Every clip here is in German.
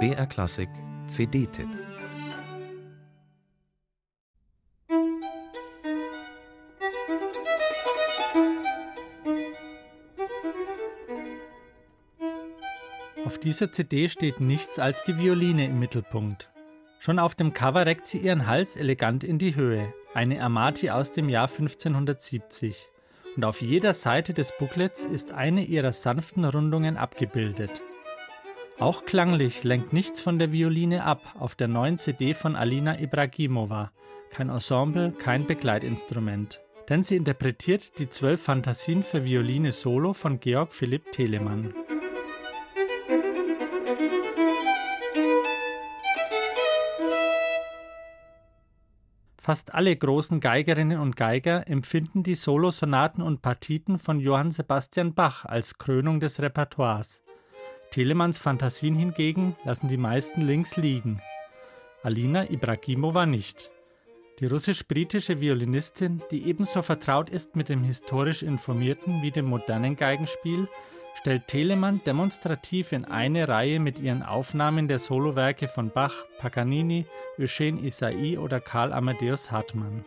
BR Klassik CD-Tipp Auf dieser CD steht nichts als die Violine im Mittelpunkt. Schon auf dem Cover reckt sie ihren Hals elegant in die Höhe, eine Amati aus dem Jahr 1570. Und auf jeder Seite des Booklets ist eine ihrer sanften Rundungen abgebildet. Auch klanglich lenkt nichts von der Violine ab auf der neuen CD von Alina Ibragimova. Kein Ensemble, kein Begleitinstrument. Denn sie interpretiert die zwölf Fantasien für Violine Solo von Georg Philipp Telemann. Fast alle großen Geigerinnen und Geiger empfinden die Solosonaten und Partiten von Johann Sebastian Bach als Krönung des Repertoires. Telemanns Fantasien hingegen lassen die meisten links liegen. Alina Ibragimova nicht. Die russisch-britische Violinistin, die ebenso vertraut ist mit dem historisch informierten wie dem modernen Geigenspiel, stellt Telemann demonstrativ in eine Reihe mit ihren Aufnahmen der Solowerke von Bach, Paganini, Eugène Isai oder Karl Amadeus Hartmann.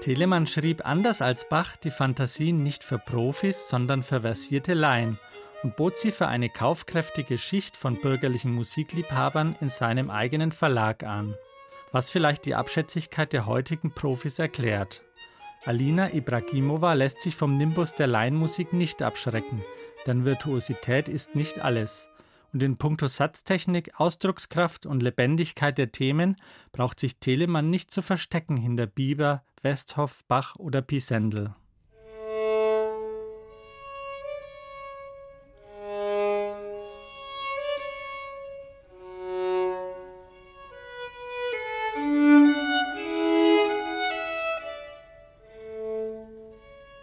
Telemann schrieb anders als Bach die Fantasien nicht für Profis, sondern für versierte Laien und bot sie für eine kaufkräftige Schicht von bürgerlichen Musikliebhabern in seinem eigenen Verlag an, was vielleicht die Abschätzigkeit der heutigen Profis erklärt. Alina Ibragimova lässt sich vom Nimbus der Laienmusik nicht abschrecken, denn Virtuosität ist nicht alles. Und in puncto Satztechnik, Ausdruckskraft und Lebendigkeit der Themen braucht sich Telemann nicht zu verstecken hinter Bieber, Westhoff, Bach oder Pisendel.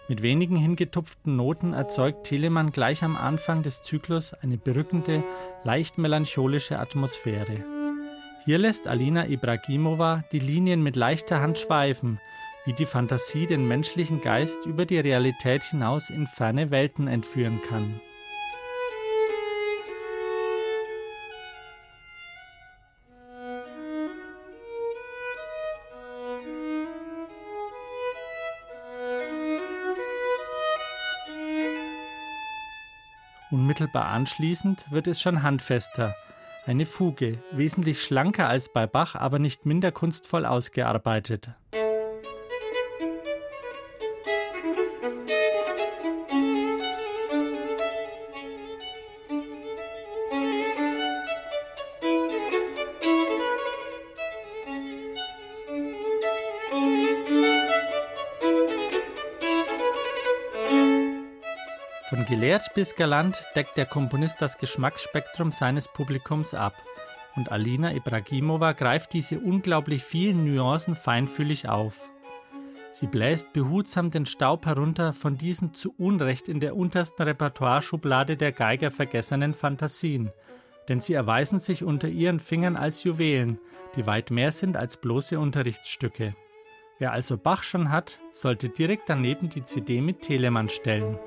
Mit wenigen hingetupften Noten erzeugt Telemann gleich am Anfang des Zyklus eine berückende, leicht melancholische Atmosphäre. Hier lässt Alina Ibragimova die Linien mit leichter Hand schweifen, wie die Fantasie den menschlichen Geist über die Realität hinaus in ferne Welten entführen kann. Unmittelbar anschließend wird es schon handfester. Eine Fuge, wesentlich schlanker als bei Bach, aber nicht minder kunstvoll ausgearbeitet. Gelehrt bis galant deckt der Komponist das Geschmacksspektrum seines Publikums ab. Und Alina Ibragimova greift diese unglaublich vielen Nuancen feinfühlig auf. Sie bläst behutsam den Staub herunter von diesen zu Unrecht in der untersten Repertoireschublade der Geiger vergessenen Fantasien, denn sie erweisen sich unter ihren Fingern als Juwelen, die weit mehr sind als bloße Unterrichtsstücke. Wer also Bach schon hat, sollte direkt daneben die CD mit Telemann stellen.